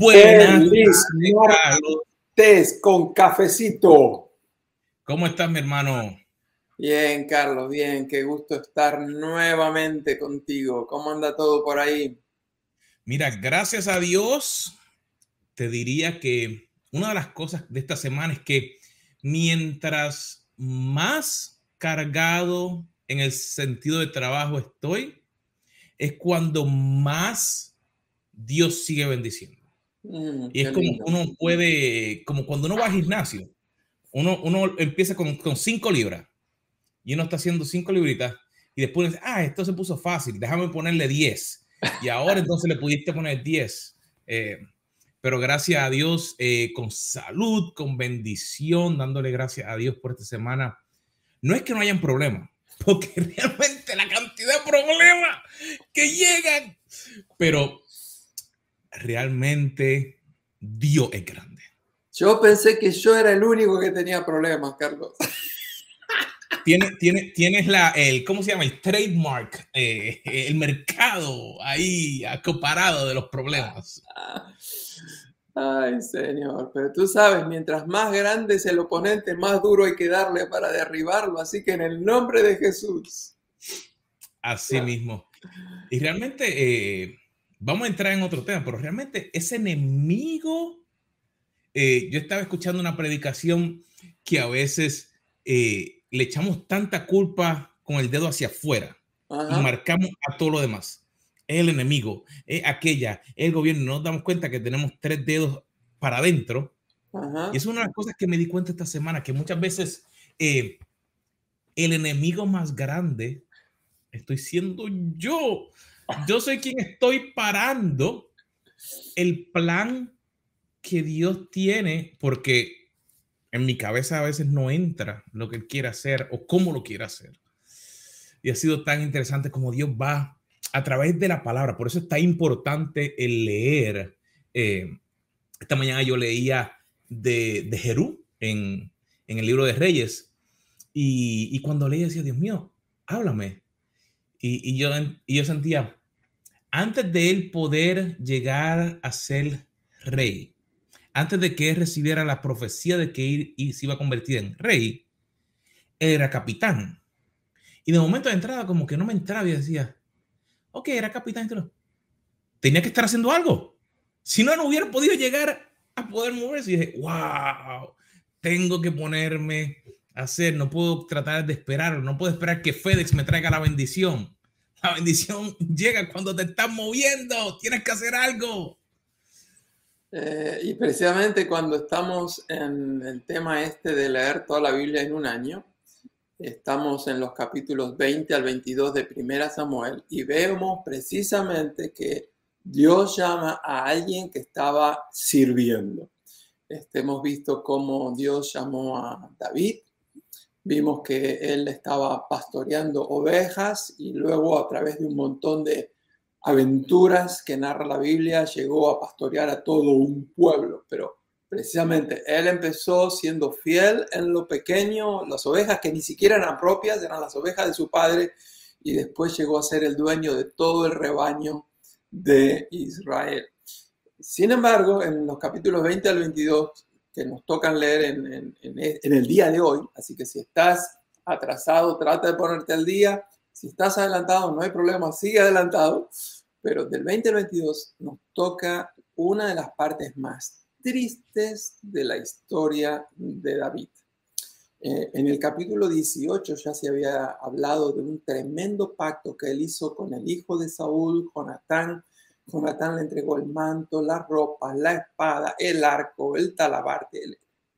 Buenas tardes, con cafecito. ¿Cómo estás, mi hermano? Bien, Carlos, bien. Qué gusto estar nuevamente contigo. ¿Cómo anda todo por ahí? Mira, gracias a Dios, te diría que una de las cosas de esta semana es que mientras más cargado en el sentido de trabajo estoy, es cuando más Dios sigue bendiciendo. Mm, y es como uno puede, como cuando uno va al gimnasio, uno, uno empieza con, con cinco libras y uno está haciendo cinco libritas y después dice, ah, esto se puso fácil, déjame ponerle 10. Y ahora entonces le pudiste poner 10. Eh, pero gracias a Dios, eh, con salud, con bendición, dándole gracias a Dios por esta semana. No es que no hayan problemas, porque realmente la cantidad de problemas que llegan, pero realmente Dios es grande. Yo pensé que yo era el único que tenía problemas, Carlos. Tienes, tiene, tienes la, el, ¿cómo se llama? El trademark, eh, el mercado ahí acoparado de los problemas. Ay, señor, pero tú sabes, mientras más grande es el oponente, más duro hay que darle para derribarlo. Así que en el nombre de Jesús. Así mismo. Y realmente, eh, vamos a entrar en otro tema, pero realmente ese enemigo, eh, yo estaba escuchando una predicación que a veces eh, le echamos tanta culpa con el dedo hacia afuera y marcamos a todo lo demás. Es el enemigo, es aquella, es el gobierno. Nos damos cuenta que tenemos tres dedos para adentro. Y es una de las cosas que me di cuenta esta semana, que muchas veces eh, el enemigo más grande estoy siendo yo. Yo soy quien estoy parando el plan que Dios tiene, porque en mi cabeza a veces no entra lo que Él quiere hacer o cómo lo quiere hacer. Y ha sido tan interesante como Dios va a través de la palabra. Por eso es tan importante el leer. Eh, esta mañana yo leía de, de Jerú en, en, el libro de Reyes. Y, y cuando leía decía, Dios mío, háblame. Y, y, yo, y yo sentía, antes de él poder llegar a ser rey, antes de que él recibiera la profecía de que se iba a convertir en rey, él era capitán. Y de momento de entrada como que no me entraba y decía, ok, era capitán, pero tenía que estar haciendo algo. Si no, no hubiera podido llegar a poder moverse. Y dije, wow, tengo que ponerme a hacer, no puedo tratar de esperar, no puedo esperar que FedEx me traiga la bendición. La bendición llega cuando te estás moviendo, tienes que hacer algo. Eh, y precisamente cuando estamos en el tema este de leer toda la Biblia en un año, estamos en los capítulos 20 al 22 de Primera Samuel y vemos precisamente que Dios llama a alguien que estaba sirviendo. Este, hemos visto cómo Dios llamó a David, vimos que él estaba pastoreando ovejas y luego a través de un montón de aventuras que narra la Biblia, llegó a pastorear a todo un pueblo, pero precisamente él empezó siendo fiel en lo pequeño, las ovejas que ni siquiera eran propias, eran las ovejas de su padre, y después llegó a ser el dueño de todo el rebaño de Israel. Sin embargo, en los capítulos 20 al 22, que nos tocan leer en, en el día de hoy, así que si estás atrasado, trata de ponerte al día, si estás adelantado, no hay problema, sigue adelantado. Pero del 2022 nos toca una de las partes más tristes de la historia de David. Eh, en el capítulo 18 ya se había hablado de un tremendo pacto que él hizo con el hijo de Saúl, Jonatán. Jonatán le entregó el manto, la ropa, la espada, el arco, el talabarte.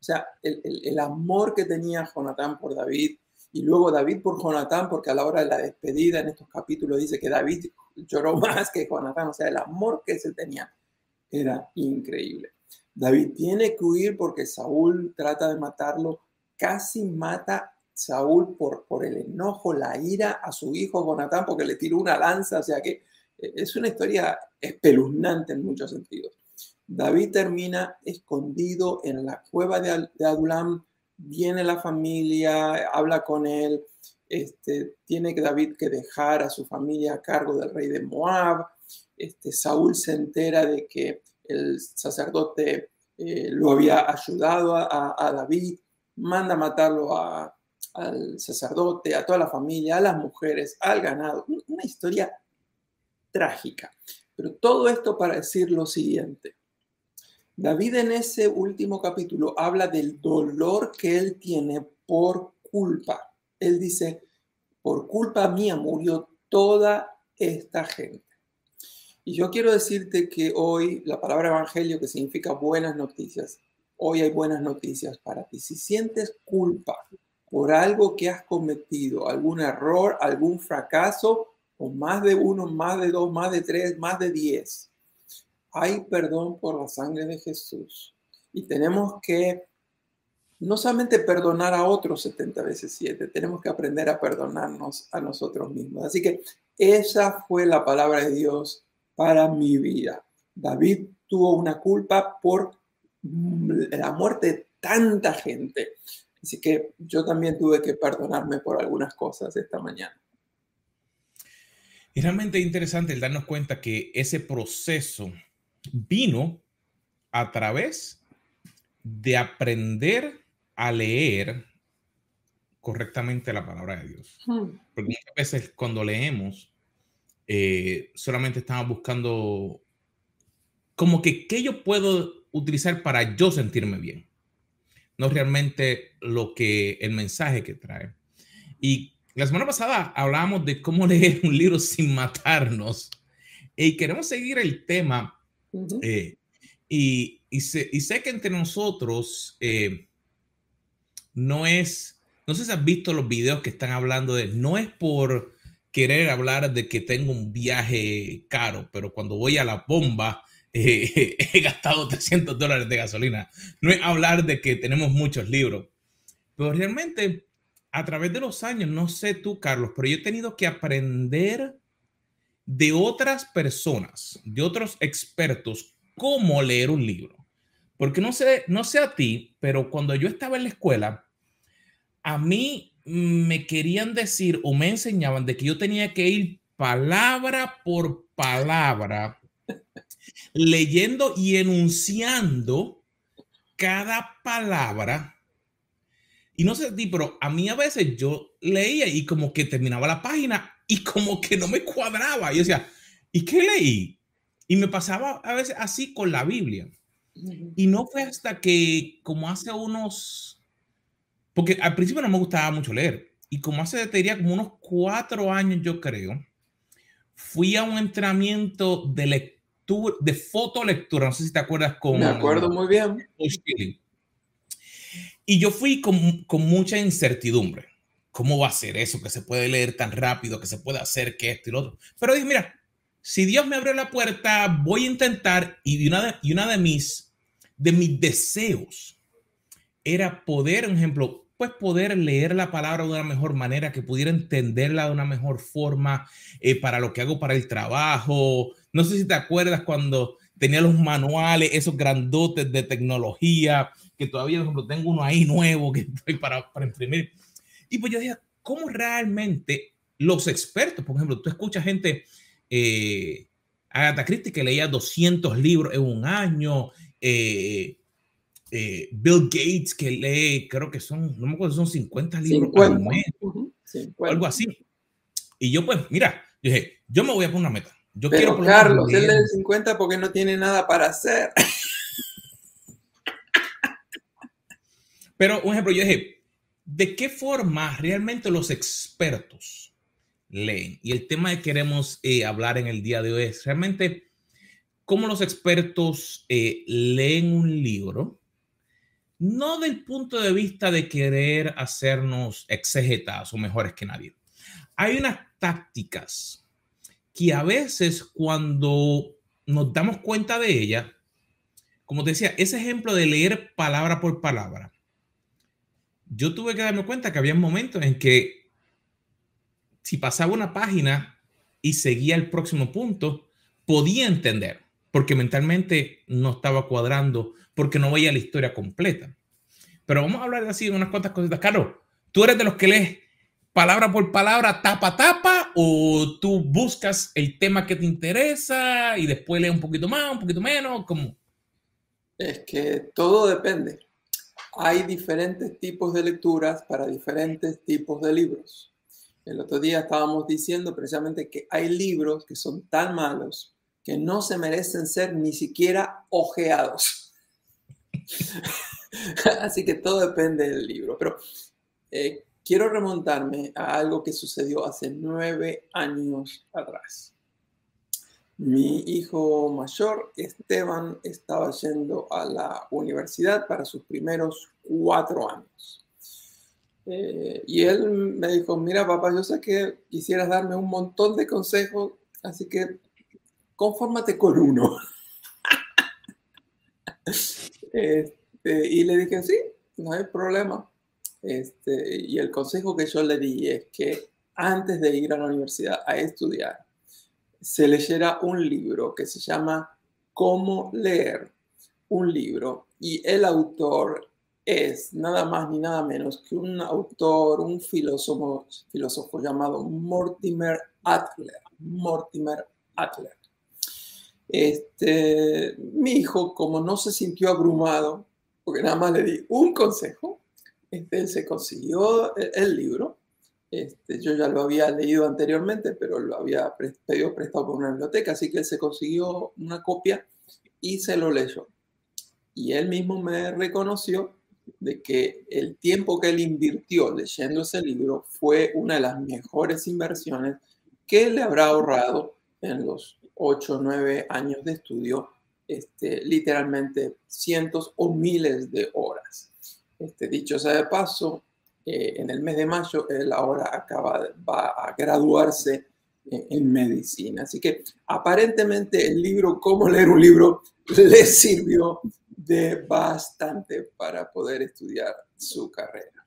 o sea, el, el amor que tenía Jonatán por David y luego David por Jonatán, porque a la hora de la despedida en estos capítulos dice que David lloró más que Jonatán, o sea, el amor que se tenía era increíble. David tiene que huir porque Saúl trata de matarlo, casi mata Saúl por, el enojo, la ira a su hijo Jonatán porque le tiró una lanza, o sea que es una historia espeluznante en muchos sentidos. David termina escondido en la cueva de, Adulam, viene la familia, habla con él, este, tiene David que dejar a su familia a cargo del rey de Moab, este, Saúl se entera de que el sacerdote eh, lo había ayudado a, David, manda matarlo al sacerdote, a toda la familia, a las mujeres, al ganado. Una historia trágica. Pero todo esto para decir lo siguiente. David en ese último capítulo habla del dolor que él tiene por culpa. Él dice, por culpa mía murió toda esta gente. Y yo quiero decirte que hoy la palabra evangelio, que significa buenas noticias, hoy hay buenas noticias para ti. Si sientes culpa por algo que has cometido, algún error, algún fracaso, o más de uno, más de dos, más de tres, más de diez, hay perdón por la sangre de Jesús. Y tenemos que no solamente perdonar a otros 70 veces 7, tenemos que aprender a perdonarnos a nosotros mismos. Así que esa fue la palabra de Dios para mi vida. David tuvo una culpa por la muerte de tanta gente. Así que yo también tuve que perdonarme por algunas cosas esta mañana. Es realmente interesante el darnos cuenta que ese proceso vino a través de aprender a leer correctamente la palabra de Dios. Porque muchas veces cuando leemos, eh, solamente estamos buscando como que qué yo puedo utilizar para yo sentirme bien. No realmente lo que el mensaje que trae. Y la semana pasada hablábamos de cómo leer un libro sin matarnos. Y queremos seguir el tema. Eh, y, y, sé, y, sé, que entre nosotros eh, no es, no sé si has visto los videos que están hablando de, no es por querer hablar de que tengo un viaje caro, pero cuando voy a la bomba eh, he gastado 300 dólares de gasolina. No es hablar de que tenemos muchos libros, pero realmente a través de los años, no sé tú, Carlos, pero yo he tenido que aprender de otras personas, de otros expertos, cómo leer un libro. Porque no sé, no sé a ti, pero cuando yo estaba en la escuela, a mí me querían decir o me enseñaban de que yo tenía que ir palabra por palabra, leyendo y enunciando cada palabra y no sé a ti, pero a mí a veces yo leía y como que terminaba la página y como que no me cuadraba. Y yo decía, ¿y qué leí? Y me pasaba a veces así con la Biblia. Y no fue hasta que como hace unos, porque al principio no me gustaba mucho leer. Y como hace, te diría, como unos cuatro años yo creo, fui a un entrenamiento de lectura, de fotolectura. No sé si te acuerdas con... Me acuerdo muy bien. Y yo fui con, con, mucha incertidumbre. ¿Cómo va a ser eso? Que se puede leer tan rápido, que se puede hacer que esto y lo otro. Pero dije, mira, si Dios me abre la puerta, voy a intentar. Y una de, y una de, mis, de mis deseos era poder, por ejemplo, pues poder leer la palabra de una mejor manera, que pudiera entenderla de una mejor forma eh, para lo que hago para el trabajo. No sé si te acuerdas cuando tenía los manuales, esos grandotes de tecnología que todavía, por ejemplo, tengo uno ahí nuevo que estoy para, para imprimir. Y pues yo dije, ¿cómo realmente los expertos, por ejemplo, tú escuchas gente, eh, Agatha Christie que leía 200 libros en un año, eh, eh, Bill Gates que lee, creo que son, no me acuerdo, son 50 libros 50. algo así. Y yo pues, mira, yo dije, yo me voy a poner una meta. Yo Pero quiero Carlos, él lee 50 porque no tiene nada para hacer. Pero, un ejemplo, yo dije, ¿de qué forma realmente los expertos leen? Y el tema que queremos eh, hablar en el día de hoy es realmente cómo los expertos eh, leen un libro, no del punto de vista de querer hacernos exegetas o mejores que nadie. Hay unas tácticas que a veces cuando nos damos cuenta de ellas, como te decía, ese ejemplo de leer palabra por palabra, yo tuve que darme cuenta que había momentos en que si pasaba una página y seguía el próximo punto, podía entender, porque mentalmente no estaba cuadrando, porque no veía la historia completa. Pero vamos a hablar así de unas cuantas cositas. Carlos, ¿tú eres de los que lees palabra por palabra, tapa tapa, o tú buscas el tema que te interesa y después lees un poquito más, un poquito menos? ¿Cómo, es que todo depende. Hay diferentes tipos de lecturas para diferentes tipos de libros. El otro día estábamos diciendo precisamente que hay libros que son tan malos que no se merecen ser ni siquiera ojeados. Así que todo depende del libro. Pero eh, quiero remontarme a algo que sucedió hace nueve años atrás. Mi hijo mayor, Esteban, estaba yendo a la universidad para sus primeros cuatro años. Eh, y él me dijo, mira papá, yo sé que quisieras darme un montón de consejos, así que confórmate con uno. este, y le dije, sí, no hay problema. Este, y el consejo que yo le di es que antes de ir a la universidad a estudiar, se leyera un libro que se llama Cómo leer un libro. Y el autor es nada más ni nada menos que un autor, un filósofo, filósofo llamado Mortimer Adler. Mortimer Adler. Este, mi hijo, como no se sintió abrumado, porque nada más le di un consejo, este, él se consiguió el, libro. Este, yo ya lo había leído anteriormente, pero lo había pedido prestado por una biblioteca, así que él se consiguió una copia y se lo leyó. Y él mismo me reconoció de que el tiempo que él invirtió leyendo ese libro fue una de las mejores inversiones que le habrá ahorrado en los 8 o 9 años de estudio, este, literalmente cientos o miles de horas. Este, dicho sea de paso, eh, en el mes de mayo él ahora acaba, va a graduarse en, en medicina. Así que aparentemente el libro, cómo leer un libro, le sirvió de bastante para poder estudiar su carrera.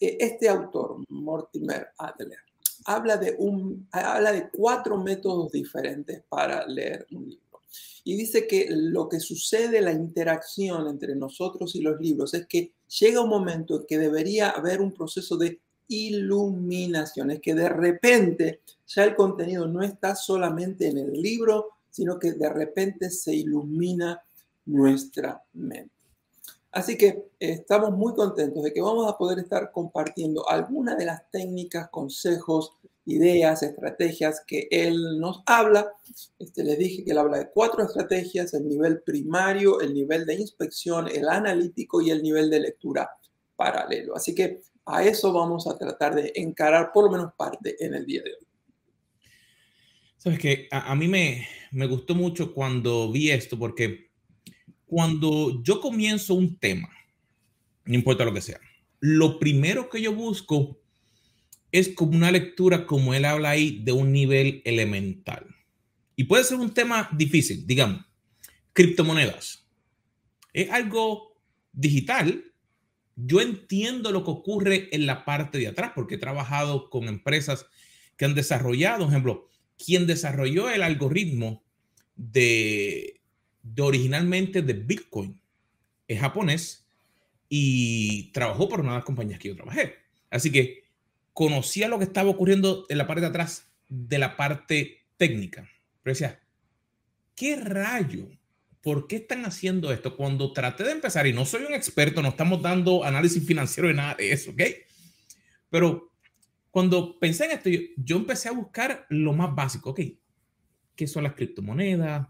E, este autor, Mortimer Adler, habla de, un, habla de cuatro métodos diferentes para leer un libro. Y dice que lo que sucede, la interacción entre nosotros y los libros, es que llega un momento en que debería haber un proceso de iluminación, es que de repente ya el contenido no está solamente en el libro, sino que de repente se ilumina nuestra mente. Así que estamos muy contentos de que vamos a poder estar compartiendo algunas de las técnicas, consejos, ideas, estrategias que él nos habla. Este, les dije que él habla de cuatro estrategias, el nivel primario, el nivel de inspección, el analítico y el nivel de lectura paralelo. Así que a eso vamos a tratar de encarar por lo menos parte en el día de hoy. Sabes que a, mí me, me gustó mucho cuando vi esto porque cuando yo comienzo un tema, no importa lo que sea, lo primero que yo busco es como una lectura, como él habla ahí, de un nivel elemental. Y puede ser un tema difícil, digamos, criptomonedas. Es algo digital. Yo entiendo lo que ocurre en la parte de atrás, porque he trabajado con empresas que han desarrollado, por ejemplo, quien desarrolló el algoritmo de de originalmente de Bitcoin. Es japonés y trabajó por una de las compañías que yo trabajé. Así que conocía lo que estaba ocurriendo en la parte de atrás de la parte técnica. Pero decía, ¿qué rayo? ¿Por qué están haciendo esto? Cuando traté de empezar, y no soy un experto, no estamos dando análisis financiero de nada de eso, ¿ok? Pero cuando pensé en esto, yo, empecé a buscar lo más básico, ¿ok? ¿Qué son las criptomonedas?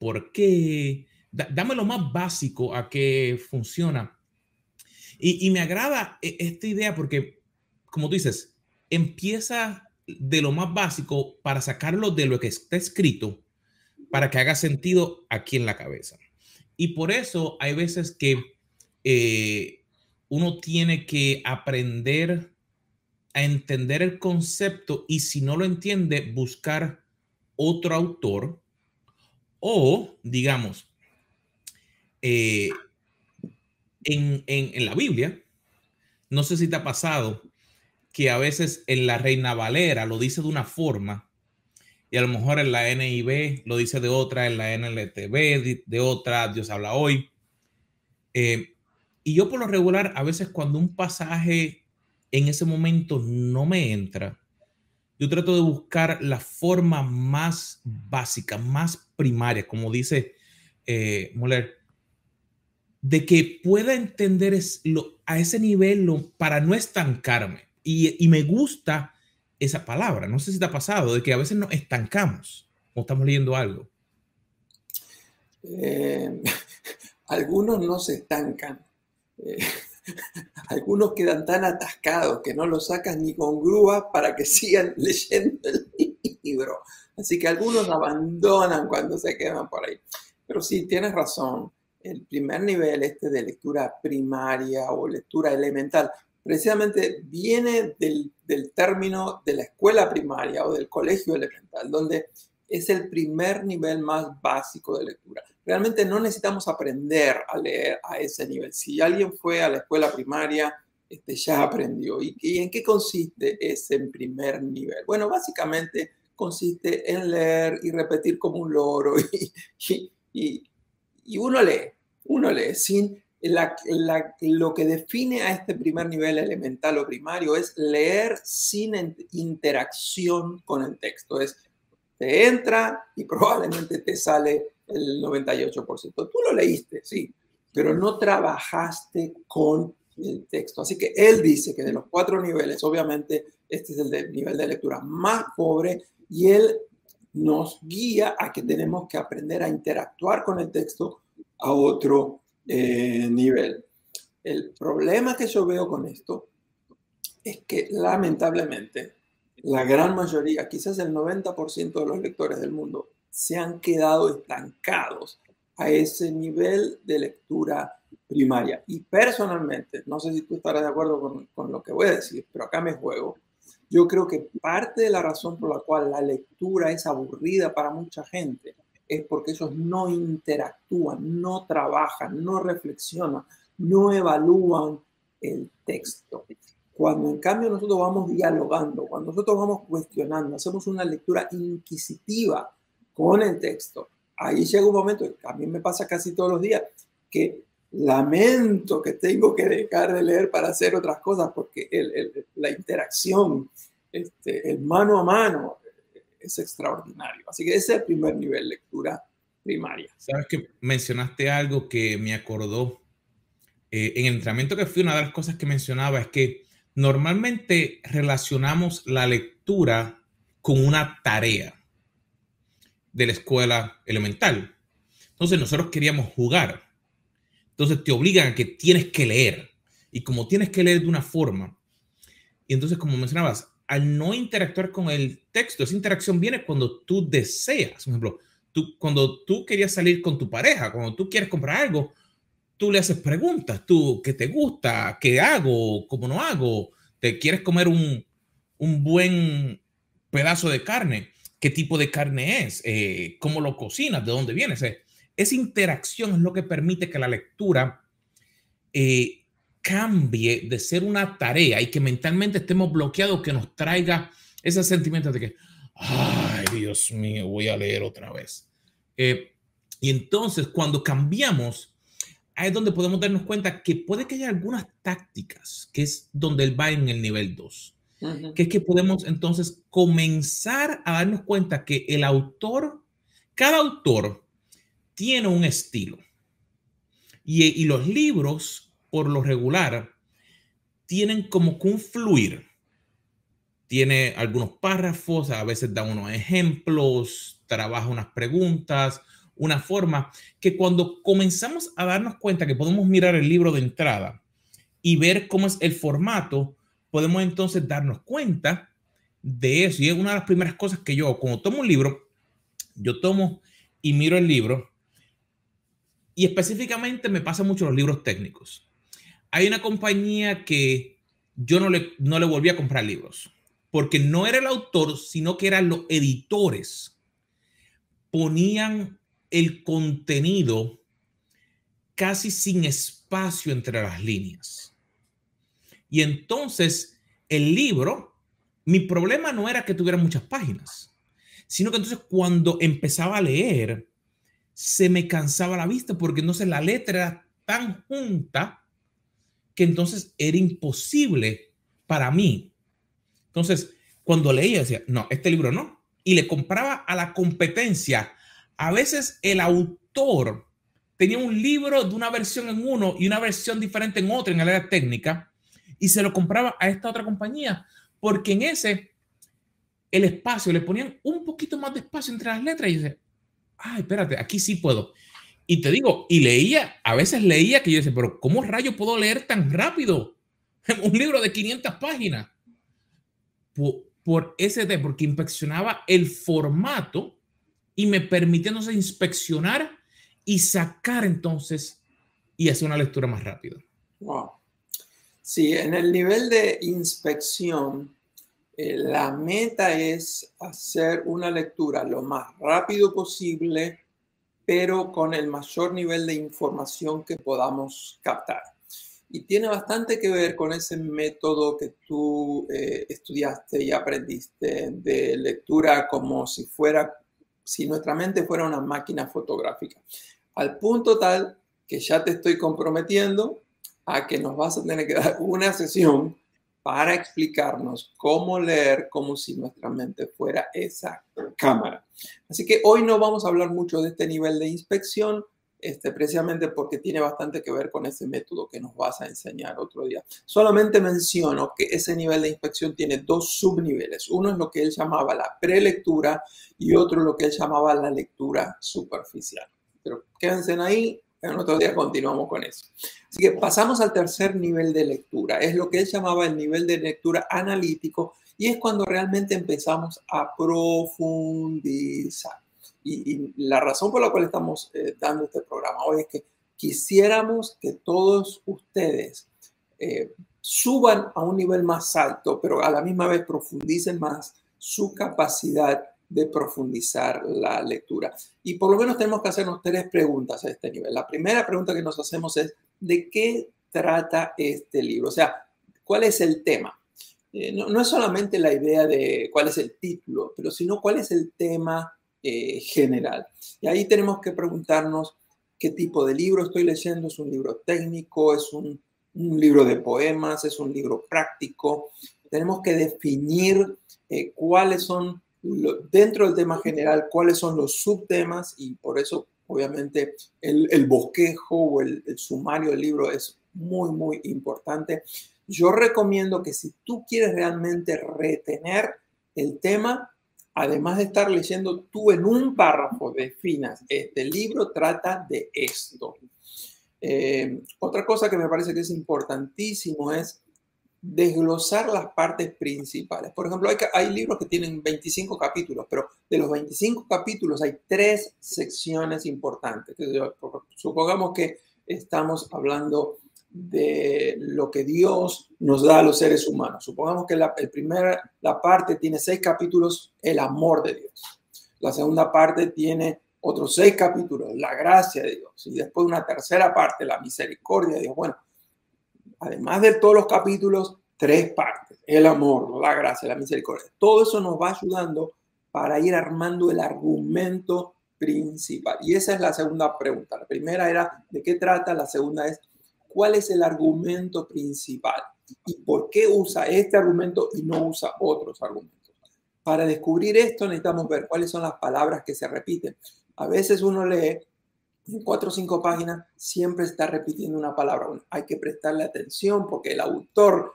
por qué. dame lo más básico a qué funciona. Y, me agrada e, esta idea porque, como tú dices, empieza de lo más básico para sacarlo de lo que está escrito para que haga sentido aquí en la cabeza. Y por eso hay veces que eh, uno tiene que aprender a entender el concepto y si no lo entiende, buscar otro autor o, digamos, eh, en, la Biblia, no sé si te ha pasado que a veces en la Reina Valera lo dice de una forma y a lo mejor en la NIB lo dice de otra, en la NLTV de, otra, Dios habla hoy. Eh, y yo por lo regular, a veces cuando un pasaje en ese momento no me entra, yo trato de buscar la forma más básica, más primaria, como dice eh, Moller, de que pueda entender a ese nivel para no estancarme. Y, me gusta esa palabra. No sé si te ha pasado, de que a veces nos estancamos o estamos leyendo algo. Eh, algunos no se estancan. Eh, algunos quedan tan atascados que no lo sacas ni con grúa para que sigan leyendo el libro. Así que algunos abandonan cuando se quedan por ahí. Pero sí, tienes razón. El primer nivel este de lectura primaria o lectura elemental, precisamente viene del, del término de la escuela primaria o del colegio elemental, donde es el primer nivel más básico de lectura. Realmente no necesitamos aprender a leer a ese nivel. Si alguien fue a la escuela primaria, este, ya aprendió. ¿Y, ¿Y, en qué consiste ese primer nivel? Bueno, básicamente consiste en leer y repetir como un loro y, y, y uno lee, uno lee sin... La, la, lo que define a este primer nivel elemental o primario es leer sin interacción con el texto, es te entra y probablemente te sale el 98%. Tú lo leíste, sí, pero no trabajaste con el texto. Así que él dice que de los cuatro niveles, obviamente, este es el nivel de lectura más pobre y él nos guía a que tenemos que aprender a interactuar con el texto a otro eh, nivel. El problema que yo veo con esto es que lamentablemente la gran mayoría, quizás el 90% de los lectores del mundo, se han quedado estancados a ese nivel de lectura primaria. Y personalmente, no sé si tú estarás de acuerdo con, con, lo que voy a decir, pero acá me juego. Yo creo que parte de la razón por la cual la lectura es aburrida para mucha gente es porque ellos no interactúan, no trabajan, no reflexionan, no evalúan el texto. Cuando en cambio nosotros vamos dialogando, cuando nosotros vamos cuestionando, hacemos una lectura inquisitiva con el texto, ahí llega un momento, a mí me pasa casi todos los días, que lamento que tengo que dejar de leer para hacer otras cosas, porque la interacción, este, el mano a mano, es extraordinario. Así que ese es el primer nivel, lectura primaria. Sabes que mencionaste algo que me acordó. Eh, en el entrenamiento que fui, una de las cosas que mencionaba es que Normalmente relacionamos la lectura con una tarea de la escuela elemental. Entonces nosotros queríamos jugar. Entonces te obligan a que tienes que leer. Y como tienes que leer de una forma, y entonces como mencionabas, al no interactuar con el texto, esa interacción viene cuando tú deseas. Por ejemplo, tú, cuando tú querías salir con tu pareja, cuando tú quieres comprar algo, tú le haces preguntas, tú, ¿qué te gusta? ¿Qué hago? ¿Cómo no hago? ¿Te quieres comer un, un buen pedazo de carne? ¿Qué tipo de carne es? Eh, ¿Cómo lo cocinas? ¿De dónde viene? esa interacción es lo que permite que la lectura eh, cambie de ser una tarea y que mentalmente estemos bloqueados, que nos traiga ese sentimiento de que, ay, Dios mío, voy a leer otra vez. Eh, y entonces, cuando cambiamos ahí es donde podemos darnos cuenta que puede que haya algunas tácticas, que es donde él va en el nivel 2, que es que podemos entonces comenzar a darnos cuenta que el autor, cada autor tiene un estilo. Y, y los libros, por lo regular, tienen como que un fluir. Tiene algunos párrafos, a veces da unos ejemplos, trabaja unas preguntas, una forma que cuando comenzamos a darnos cuenta que podemos mirar el libro de entrada y ver cómo es el formato, podemos entonces darnos cuenta de eso. Y es una de las primeras cosas que yo, cuando tomo un libro, yo tomo y miro el libro y específicamente me pasa mucho los libros técnicos. Hay una compañía que yo no le, no le volví a comprar libros porque no era el autor, sino que eran los editores. Ponían el contenido casi sin espacio entre las líneas. Y entonces el libro, mi problema no era que tuviera muchas páginas, sino que entonces cuando empezaba a leer, se me cansaba la vista porque entonces la letra era tan junta que entonces era imposible para mí. Entonces, cuando leía, decía, no, este libro no. Y le compraba a la competencia a veces el autor tenía un libro de una versión en uno y una versión diferente en otro en el área técnica y se lo compraba a esta otra compañía porque en ese el espacio le ponían un poquito más de espacio entre las letras y dice, ay, espérate, aquí sí puedo. Y te digo, y leía, a veces leía que yo decía, pero ¿cómo rayo puedo leer tan rápido? Un libro de 500 páginas. Por, por ese porque inspeccionaba el formato y me permitía entonces inspeccionar y sacar entonces y hacer una lectura más rápida. Wow. Sí, en el nivel de inspección, eh, la meta es hacer una lectura lo más rápido posible, pero con el mayor nivel de información que podamos captar. Y tiene bastante que ver con ese método que tú eh, estudiaste y aprendiste de lectura como si fuera, si nuestra mente fuera una máquina fotográfica. Al punto tal que ya te estoy comprometiendo a que nos vas a tener que dar una sesión para explicarnos cómo leer como si nuestra mente fuera esa cámara. Así que hoy no vamos a hablar mucho de este nivel de inspección, este, precisamente porque tiene bastante que ver con ese método que nos vas a enseñar otro día. Solamente menciono que ese nivel de inspección tiene dos subniveles. Uno es lo que él llamaba la prelectura y otro lo que él llamaba la lectura superficial. Pero quédense ahí, en otro día continuamos con eso. Así que pasamos al tercer nivel de lectura. Es lo que él llamaba el nivel de lectura analítico y es cuando realmente empezamos a profundizar. Y, la razón por la cual estamos eh, dando este programa hoy es que quisiéramos que todos ustedes eh, suban a un nivel más alto, pero a la misma vez profundicen más su capacidad de profundizar la lectura. Y por lo menos tenemos que hacernos tres preguntas a este nivel. La primera pregunta que nos hacemos es, ¿de qué trata este libro? O sea, ¿cuál es el tema? Eh, no, no, es solamente la idea de cuál es el título, pero sino cuál es el tema eh, general. Y ahí tenemos que preguntarnos qué tipo de libro estoy leyendo. ¿Es un libro técnico? ¿Es un, libro de poemas? ¿Es un libro práctico? Tenemos que definir eh, cuáles son, dentro del tema general, cuáles son los subtemas y por eso, obviamente, el, bosquejo o el, el sumario del libro es muy, muy importante. Yo recomiendo que si tú quieres realmente retener el tema, además de estar leyendo, tú en un párrafo definas, este libro trata de esto. Eh, otra cosa que me parece que es importantísimo es desglosar las partes principales. Por ejemplo, hay, libros que tienen 25 capítulos, pero de los 25 capítulos hay tres secciones importantes. Supongamos que estamos hablando de lo que Dios nos da a los seres humanos. Supongamos que la, el primer, la parte tiene seis capítulos, el amor de Dios. La segunda parte tiene otros seis capítulos, la gracia de Dios. Y después una tercera parte, la misericordia de Dios. Bueno, además de todos los capítulos, tres partes, el amor, la gracia, la misericordia. Todo eso nos va ayudando para ir armando el argumento principal. Y esa es la segunda pregunta. La primera era de qué trata, la segunda es cuál es el argumento principal y por qué usa este argumento y no usa otros argumentos. Para descubrir esto necesitamos ver cuáles son las palabras que se repiten. A veces uno lee cuatro o cinco páginas, siempre está repitiendo una palabra. hay que prestarle atención porque el autor,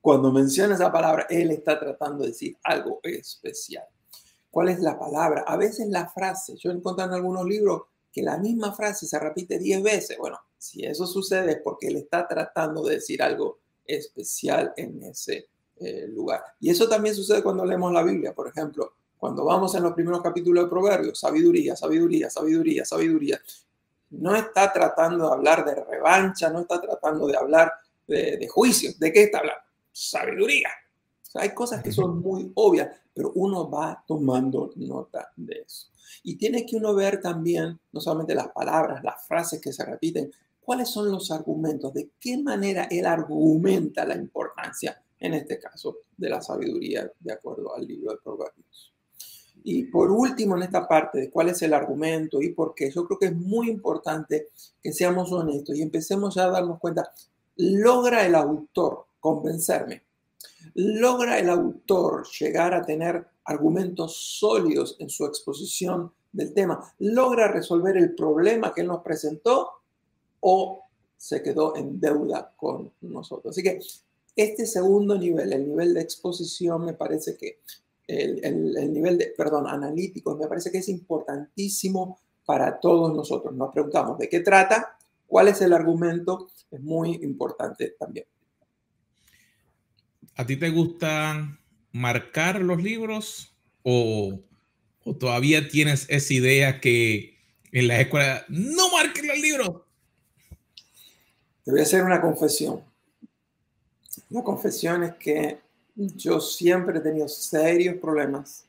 cuando menciona esa palabra, él está tratando de decir algo especial. ¿Cuál es la palabra? A veces la frase. Yo he encontrado en algunos libros que la misma frase se repite diez veces. Bueno, si eso sucede es porque él está tratando de decir algo especial en ese eh, lugar. Y eso también sucede cuando leemos la Biblia, por ejemplo, cuando vamos en los primeros capítulos de Proverbios, sabiduría, sabiduría, sabiduría, sabiduría. No está tratando de hablar de revancha, no está tratando de hablar de, de juicios. ¿De qué está hablando? Sabiduría. hay cosas que son muy obvias, pero uno va tomando nota de eso. Y tiene que uno ver también, no solamente las palabras, las frases que se repiten, cuáles son los argumentos, de qué manera él argumenta la importancia, en este caso, de la sabiduría, de acuerdo al libro de Proverbios. Y por último, en esta parte de cuál es el argumento y por qué, yo creo que es muy importante que seamos honestos y empecemos a darnos cuenta, logra el autor convencerme, logra el autor llegar a tener argumentos sólidos en su exposición del tema, logra resolver el problema que él nos presentó o se quedó en deuda con nosotros. Así que este segundo nivel, el nivel de exposición, me parece que el, el, nivel de, perdón, analítico, me parece que es importantísimo para todos nosotros. Nos preguntamos de qué trata, cuál es el argumento, es muy importante también. ¿A ti te gusta marcar los libros o, o todavía tienes esa idea que en la escuela no marquen los libros? Te voy a hacer una confesión. La confesión es que yo siempre he tenido serios problemas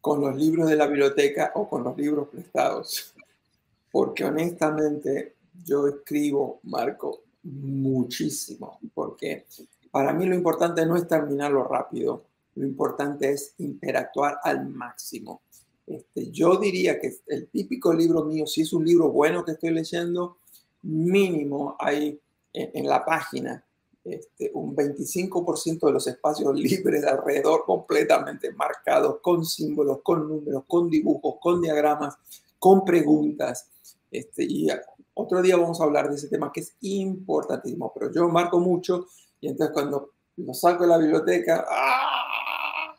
con los libros de la biblioteca o con los libros prestados, porque honestamente yo escribo, marco muchísimo, porque para mí lo importante no es terminarlo rápido, lo importante es interactuar al máximo. Este, yo diría que el típico libro mío, si es un libro bueno que estoy leyendo, mínimo hay en, la página este, un 25% de los espacios libres alrededor completamente marcados con símbolos, con números, con dibujos, con diagramas, con preguntas. Este, y otro día vamos a hablar de ese tema que es importantísimo, pero yo marco mucho y entonces cuando lo saco de la biblioteca, ¡ah!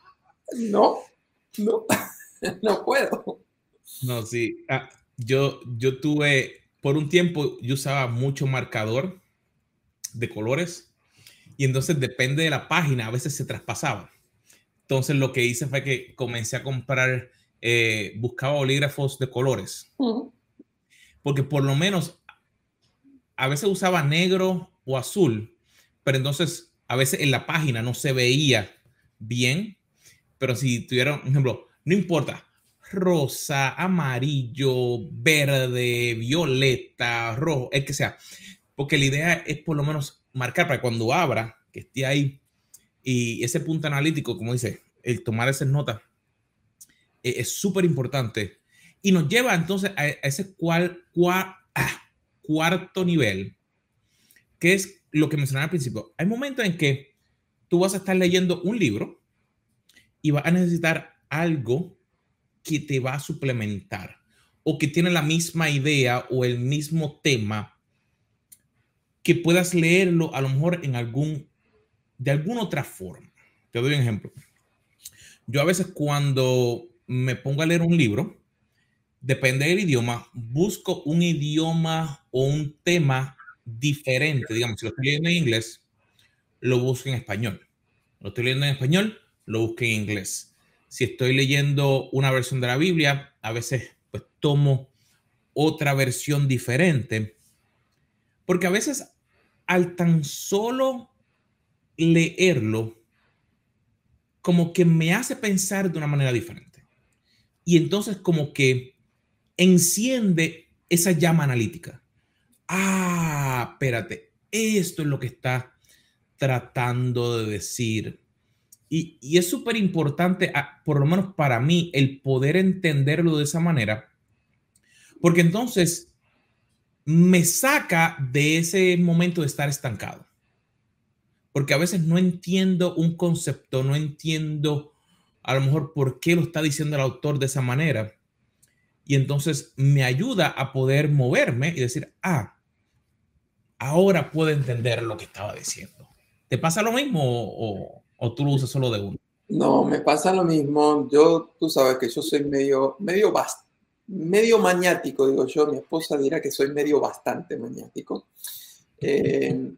no, no, no puedo. No, sí. Ah, yo, yo tuve, por un tiempo, yo usaba mucho marcador de colores y entonces depende de la página, a veces se traspasaba. Entonces lo que hice fue que comencé a comprar, eh, buscaba bolígrafos de colores. Porque por lo menos a veces usaba negro o azul, pero entonces a veces en la página no se veía bien. Pero si tuviera, un ejemplo, no importa, rosa, amarillo, verde, violeta, rojo, el que sea porque la idea es por lo menos marcar para cuando abra, que esté ahí, y ese punto analítico, como dice, el tomar esas notas, e, es súper importante. Y nos lleva entonces a, ese ah, cuarto nivel, que es lo que mencionaba al principio. Hay momentos en que tú vas a estar leyendo un libro y vas a necesitar algo que te va a suplementar o que tiene la misma idea o el mismo tema que puedas leerlo a lo mejor en algún, de alguna otra forma. Te doy un ejemplo. Yo a veces cuando me pongo a leer un libro, depende del idioma, busco un idioma o un tema diferente. Digamos, si lo estoy leyendo en inglés, lo busco en español. Lo estoy leyendo en español, lo busco en inglés. Si estoy leyendo una versión de la Biblia, a veces pues tomo otra versión diferente. Porque a veces al tan solo leerlo, como que me hace pensar de una manera diferente. Y entonces como que enciende esa llama analítica. Ah, espérate, esto es lo que está tratando de decir. Y, es súper importante, ah, por lo menos para mí, el poder entenderlo de esa manera, porque entonces me saca de ese momento de estar estancado. Porque a veces no entiendo un concepto, no entiendo a lo mejor por qué lo está diciendo el autor de esa manera. Y entonces me ayuda a poder moverme y decir, ah, ahora puedo entender lo que estaba diciendo. ¿Te pasa lo mismo o, o tú lo usas solo de uno? No, me pasa lo mismo. Yo, tú sabes que yo soy medio, medio bastante medio maniático, digo yo, mi esposa dirá que soy medio bastante maniático. Eh,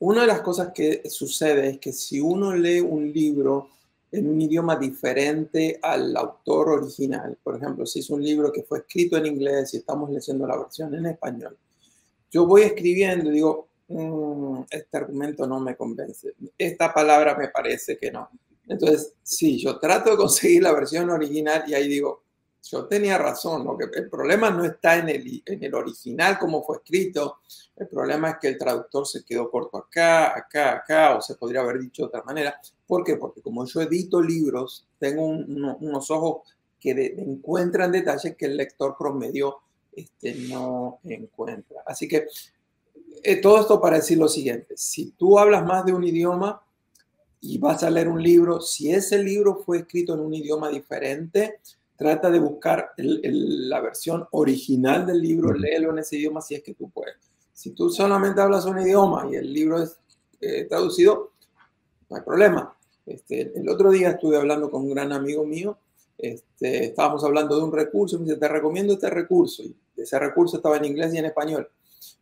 una de las cosas que sucede es que si uno lee un libro en un idioma diferente al autor original, por ejemplo, si es un libro que fue escrito en inglés y estamos leyendo la versión en español, yo voy escribiendo y digo, mm, este argumento no me convence, esta palabra me parece que no. Entonces, sí, yo trato de conseguir la versión original y ahí digo, yo tenía razón, lo que el problema no está en el, en el original como fue escrito, el problema es que el traductor se quedó corto acá, acá, acá, o se podría haber dicho de otra manera. ¿Por qué? Porque como yo edito libros, tengo unos ojos que encuentran detalles que el lector promedio este, no encuentra. Así que eh, todo esto para decir lo siguiente, si tú hablas más de un idioma y vas a leer un libro, si ese libro fue escrito en un idioma diferente, trata de buscar la versión original del libro, léelo en ese idioma si es que tú puedes. Si tú solamente hablas un idioma y el libro es eh, traducido, no hay problema. Este, el otro día estuve hablando con un gran amigo mío, este, estábamos hablando de un recurso, me dice, te recomiendo este recurso. Y ese recurso estaba en inglés y en español.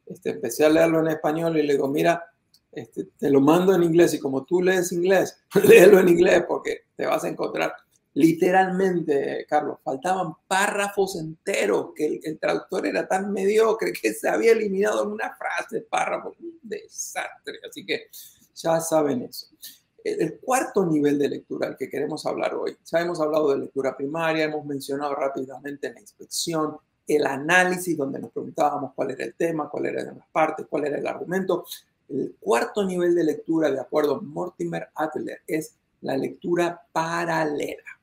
Este, empecé a leerlo en español y le digo, mira, este, te lo mando en inglés y como tú lees inglés, léelo en inglés porque te vas a encontrar literalmente, Carlos, faltaban párrafos enteros que el, traductor era tan mediocre que se había eliminado en una frase párrafo. Un desastre. Así que ya saben eso. El, cuarto nivel de lectura al que queremos hablar hoy, ya hemos hablado de lectura primaria, hemos mencionado rápidamente la inspección, el análisis, donde nos preguntábamos cuál era el tema, cuál eran las partes, cuál era el argumento. El cuarto nivel de lectura, de acuerdo a Mortimer Adler, es la lectura paralela.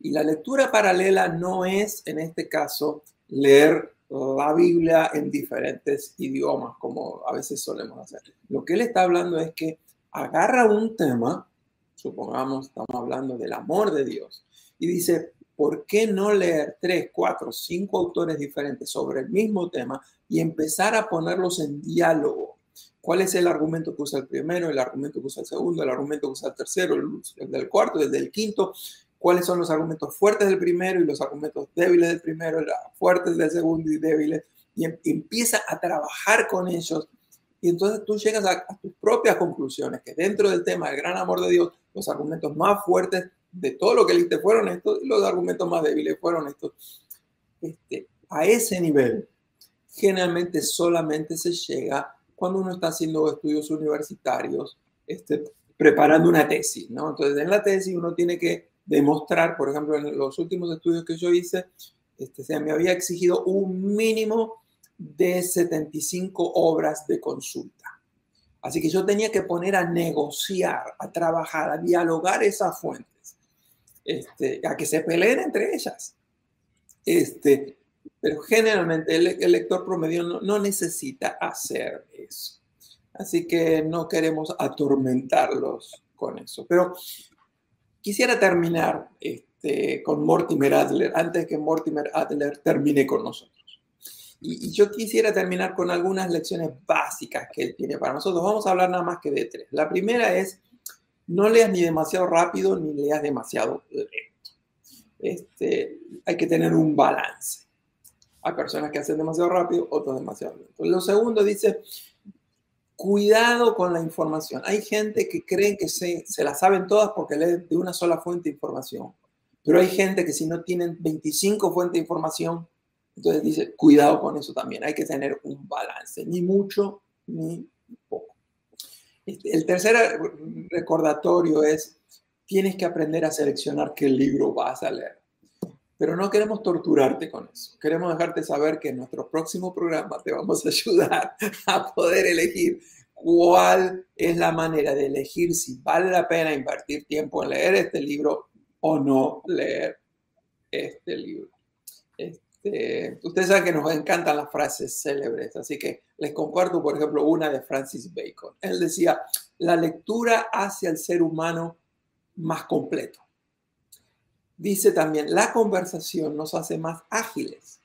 Y la lectura paralela no es, en este caso, leer la Biblia en diferentes idiomas, como a veces solemos hacer. Lo que él está hablando es que agarra un tema, supongamos, estamos hablando del amor de Dios, y dice, ¿por qué no leer tres, cuatro, cinco autores diferentes sobre el mismo tema y empezar a ponerlos en diálogo? ¿Cuál es el argumento que usa el primero, el argumento que usa el segundo, el argumento que usa el tercero, el, del cuarto, el del quinto? Cuáles son los argumentos fuertes del primero y los argumentos débiles del primero, fuertes del segundo y débiles, y em, empieza a trabajar con ellos. Y entonces tú llegas a, tus propias conclusiones, que dentro del tema del gran amor de Dios, los argumentos más fuertes de todo lo que leíste fueron estos, y los argumentos más débiles fueron estos. Este, a ese nivel, generalmente solamente se llega cuando uno está haciendo estudios universitarios, este, preparando una tesis, ¿no? Entonces, en la tesis uno tiene que demostrar, por ejemplo, en los últimos estudios que yo hice, este, se me había exigido un mínimo de 75 obras de consulta. Así que yo tenía que poner a negociar, a trabajar, a dialogar esas fuentes, este, a que se peleen entre ellas. Este, pero generalmente el, lector promedio no, no, necesita hacer eso. Así que no queremos atormentarlos con eso. Pero Quisiera terminar este, con Mortimer Adler, antes que Mortimer Adler termine con nosotros. Y, yo quisiera terminar con algunas lecciones básicas que él tiene para nosotros. Vamos a hablar nada más que de tres. La primera es, no leas ni demasiado rápido ni leas demasiado lento. Este, hay que tener un balance. Hay personas que hacen demasiado rápido, otros demasiado lento. Lo segundo dice, cuidado con la información. Hay gente que cree que se, se la saben todas porque leen de una sola fuente de información. Pero hay gente que si no tienen 25 fuentes de información, entonces dice, cuidado con eso también. Hay que tener un balance, ni mucho ni poco. Este, el tercer recordatorio es, tienes que aprender a seleccionar qué libro vas a leer. Pero no queremos torturarte con eso. Queremos dejarte saber que en nuestro próximo programa te vamos a ayudar a poder elegir cuál es la manera de elegir si vale la pena invertir tiempo en leer este libro o no leer este libro. Este, ustedes saben que nos encantan las frases célebres, así que les comparto, por ejemplo, una de Francis Bacon. Él decía, la lectura hace al ser humano más completo. Dice también, la conversación nos hace más ágiles,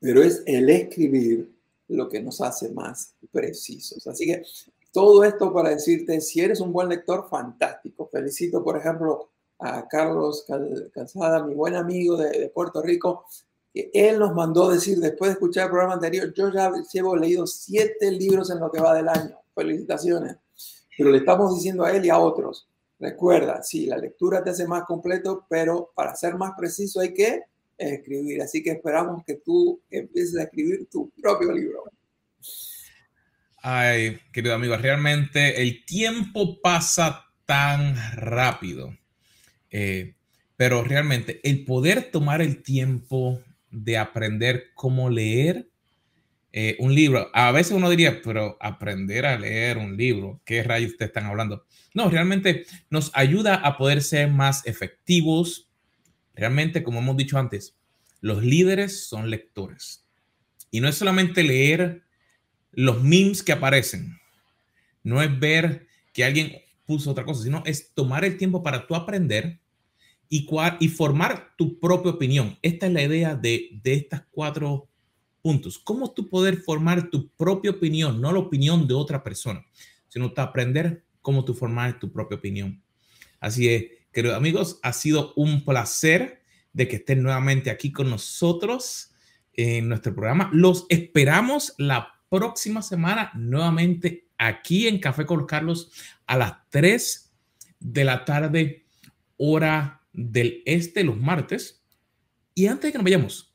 pero es el escribir lo que nos hace más precisos. Así que todo esto para decirte, si eres un buen lector, fantástico. Felicito, por ejemplo, a Carlos Calzada, mi buen amigo de, Puerto Rico, que él nos mandó decir, después de escuchar el programa anterior, yo ya llevo leído siete libros en lo que va del año. Felicitaciones. Pero le estamos diciendo a él y a otros, Recuerda, sí, la lectura te hace más completo, pero para ser más preciso hay que escribir. Así que esperamos que tú empieces a escribir tu propio libro. Ay, querido amigo, realmente el tiempo pasa tan rápido. Eh, pero realmente el poder tomar el tiempo de aprender cómo leer eh, un libro, a veces uno diría, pero aprender a leer un libro, ¿qué rayos te están hablando? No, realmente nos ayuda a poder ser más efectivos. Realmente, como hemos dicho antes, los líderes son lectores. Y no es solamente leer los memes que aparecen. No es ver que alguien puso otra cosa, sino es tomar el tiempo para tú aprender y, y formar tu propia opinión. Esta es la idea de, de estas cuatro puntos. ¿Cómo tú poder formar tu propia opinión, no la opinión de otra persona, sino aprender cómo tú formar tu propia opinión? Así es, queridos amigos, ha sido un placer de que estén nuevamente aquí con nosotros en nuestro programa. Los esperamos la próxima semana nuevamente aquí en Café con Carlos a las 3 de la tarde, hora del este, los martes. Y antes de que nos vayamos,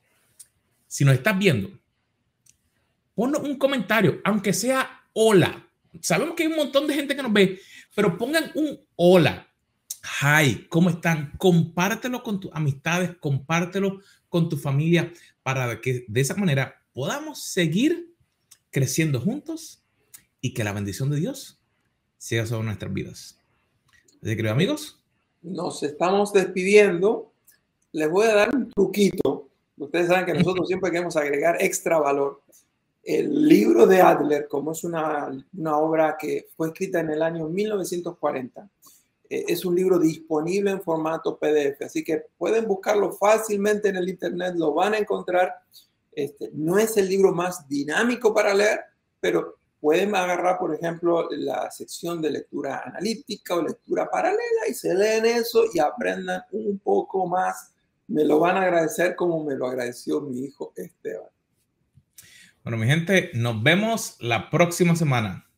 si nos estás viendo, ponnos un comentario, aunque sea hola. Sabemos que hay un montón de gente que nos ve, pero pongan un hola. Hi, ¿cómo están? Compártelo con tus amistades, compártelo con tu familia para que de esa manera podamos seguir creciendo juntos y que la bendición de Dios sea sobre nuestras vidas. Así que, amigos, nos estamos despidiendo. Les voy a dar un truquito. Ustedes saben que nosotros siempre queremos agregar extra valor. El libro de Adler, como es una, una obra que fue escrita en el año 1940, eh, es un libro disponible en formato PDF, así que pueden buscarlo fácilmente en el Internet, lo van a encontrar. Este, no es el libro más dinámico para leer, pero pueden agarrar, por ejemplo, la sección de lectura analítica o lectura paralela y se leen eso y aprendan un poco más. Me lo van a agradecer como me lo agradeció mi hijo Esteban. Bueno, mi gente, nos vemos la próxima semana.